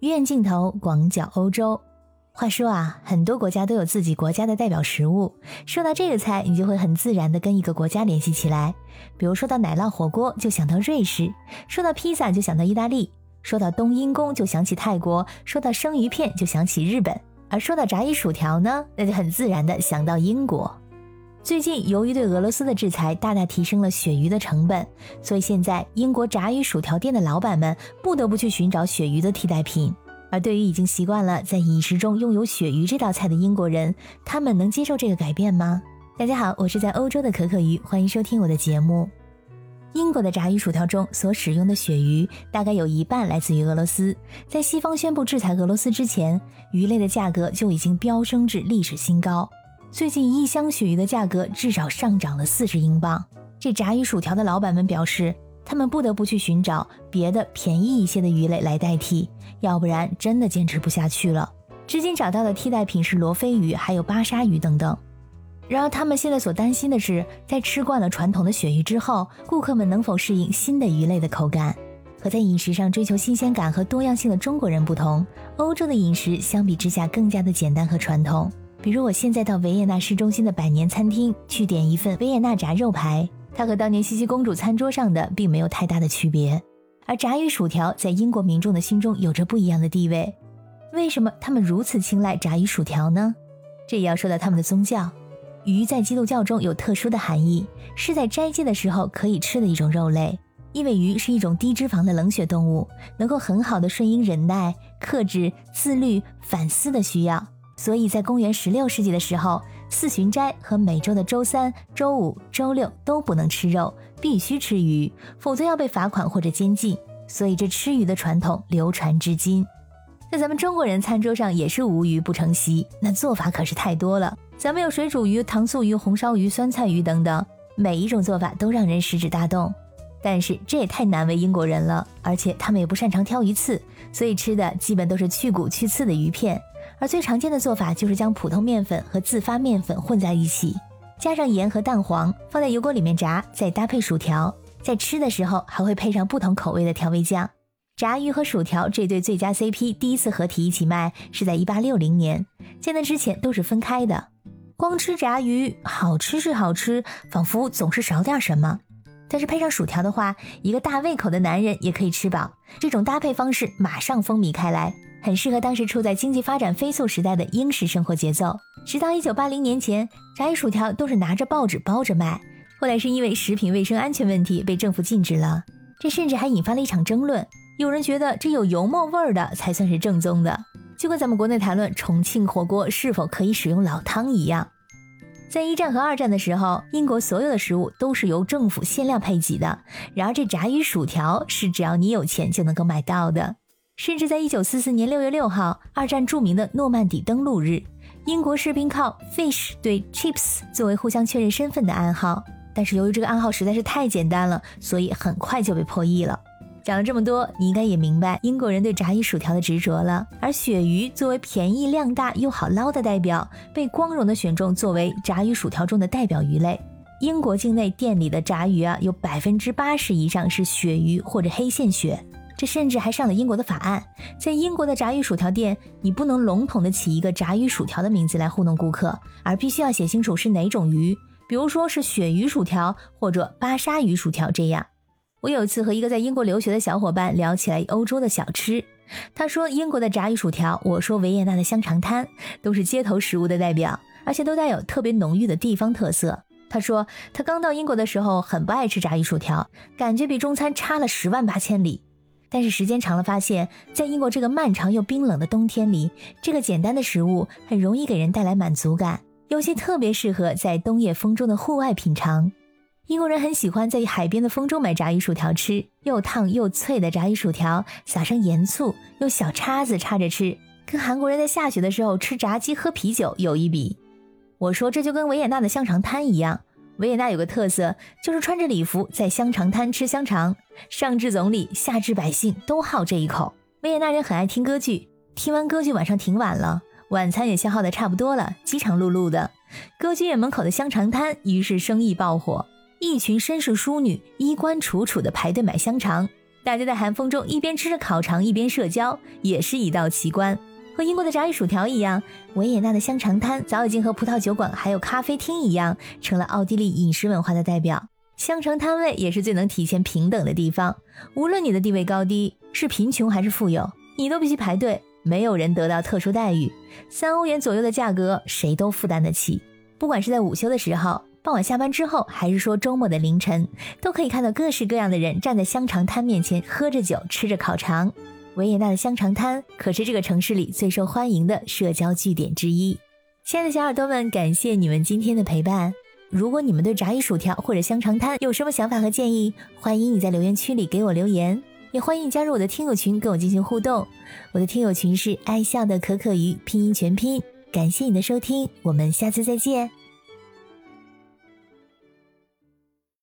鱼眼镜头广角欧洲。话说啊，很多国家都有自己国家的代表食物。说到这个菜，你就会很自然的跟一个国家联系起来。比如说到奶酪火锅，就想到瑞士；说到披萨，就想到意大利；说到冬阴功，就想起泰国；说到生鱼片，就想起日本。而说到炸鱼薯条呢，那就很自然的想到英国。最近，由于对俄罗斯的制裁，大大提升了鳕鱼的成本，所以现在英国炸鱼薯条店的老板们不得不去寻找鳕鱼的替代品。而对于已经习惯了在饮食中拥有鳕鱼这道菜的英国人，他们能接受这个改变吗？大家好，我是在欧洲的可可鱼，欢迎收听我的节目。英国的炸鱼薯条中所使用的鳕鱼，大概有一半来自于俄罗斯。在西方宣布制裁俄罗斯之前，鱼类的价格就已经飙升至历史新高。最近一箱鳕鱼的价格至少上涨了四十英镑。这炸鱼薯条的老板们表示。他们不得不去寻找别的便宜一些的鱼类来代替，要不然真的坚持不下去了。至今找到的替代品是罗非鱼，还有巴沙鱼等等。然而，他们现在所担心的是，在吃惯了传统的鳕鱼之后，顾客们能否适应新的鱼类的口感？和在饮食上追求新鲜感和多样性的中国人不同，欧洲的饮食相比之下更加的简单和传统。比如，我现在到维也纳市中心的百年餐厅去点一份维也纳炸肉排。它和当年茜茜公主餐桌上的并没有太大的区别，而炸鱼薯条在英国民众的心中有着不一样的地位。为什么他们如此青睐炸鱼薯条呢？这也要说到他们的宗教。鱼在基督教中有特殊的含义，是在斋戒的时候可以吃的一种肉类。因为鱼是一种低脂肪的冷血动物，能够很好的顺应忍耐、克制、自律、反思的需要，所以在公元十六世纪的时候。四旬斋和每周的周三、周五、周六都不能吃肉，必须吃鱼，否则要被罚款或者监禁。所以这吃鱼的传统流传至今。在咱们中国人餐桌上也是无鱼不成席，那做法可是太多了。咱们有水煮鱼、糖醋鱼、红烧鱼、酸菜鱼等等，每一种做法都让人食指大动。但是这也太难为英国人了，而且他们也不擅长挑鱼刺，所以吃的基本都是去骨去刺的鱼片。而最常见的做法就是将普通面粉和自发面粉混在一起，加上盐和蛋黄，放在油锅里面炸，再搭配薯条。在吃的时候还会配上不同口味的调味酱。炸鱼和薯条这对最佳 CP 第一次合体一起卖是在1860年，在那之前都是分开的。光吃炸鱼好吃是好吃，仿佛总是少点什么。但是配上薯条的话，一个大胃口的男人也可以吃饱。这种搭配方式马上风靡开来。很适合当时处在经济发展飞速时代的英式生活节奏。直到一九八零年前，炸鱼薯条都是拿着报纸包着卖。后来是因为食品卫生安全问题被政府禁止了。这甚至还引发了一场争论。有人觉得这有油墨味儿的才算是正宗的，就跟咱们国内谈论重庆火锅是否可以使用老汤一样。在一战和二战的时候，英国所有的食物都是由政府限量配给的。然而这炸鱼薯条是只要你有钱就能够买到的。甚至在一九四四年六月六号，二战著名的诺曼底登陆日，英国士兵靠 fish 对 chips 作为互相确认身份的暗号。但是由于这个暗号实在是太简单了，所以很快就被破译了。讲了这么多，你应该也明白英国人对炸鱼薯条的执着了。而鳕鱼作为便宜、量大又好捞的代表，被光荣的选中作为炸鱼薯条中的代表鱼类。英国境内店里的炸鱼啊，有百分之八十以上是鳕鱼或者黑线鳕。这甚至还上了英国的法案，在英国的炸鱼薯条店，你不能笼统的起一个炸鱼薯条的名字来糊弄顾客，而必须要写清楚是哪种鱼，比如说是鳕鱼薯条或者巴沙鱼薯条这样。我有一次和一个在英国留学的小伙伴聊起来欧洲的小吃，他说英国的炸鱼薯条，我说维也纳的香肠摊，都是街头食物的代表，而且都带有特别浓郁的地方特色。他说他刚到英国的时候很不爱吃炸鱼薯条，感觉比中餐差了十万八千里。但是时间长了，发现，在英国这个漫长又冰冷的冬天里，这个简单的食物很容易给人带来满足感，尤其特别适合在冬夜风中的户外品尝。英国人很喜欢在海边的风中买炸鱼薯条吃，又烫又脆的炸鱼薯条，撒上盐醋，用小叉子叉着吃，跟韩国人在下雪的时候吃炸鸡喝啤酒有一比。我说这就跟维也纳的香肠摊一样。维也纳有个特色，就是穿着礼服在香肠摊吃香肠，上至总理，下至百姓都好这一口。维也纳人很爱听歌剧，听完歌剧晚上挺晚了，晚餐也消耗的差不多了，饥肠辘辘的。歌剧院门口的香肠摊于是生意爆火，一群绅士淑女衣冠楚楚的排队买香肠。大家在寒风中一边吃着烤肠一边社交，也是一道奇观。和英国的炸鱼薯条一样，维也纳的香肠摊早已经和葡萄酒馆还有咖啡厅一样，成了奥地利饮食文化的代表。香肠摊位也是最能体现平等的地方，无论你的地位高低，是贫穷还是富有，你都必须排队，没有人得到特殊待遇。三欧元左右的价格，谁都负担得起。不管是在午休的时候，傍晚下班之后，还是说周末的凌晨，都可以看到各式各样的人站在香肠摊面前，喝着酒，吃着烤肠。维也纳的香肠摊可是这个城市里最受欢迎的社交据点之一。亲爱的小耳朵们，感谢你们今天的陪伴。如果你们对炸鱼薯条或者香肠摊有什么想法和建议，欢迎你在留言区里给我留言，也欢迎你加入我的听友群跟我进行互动。我的听友群是爱笑的可可鱼拼音全拼。感谢你的收听，我们下次再见。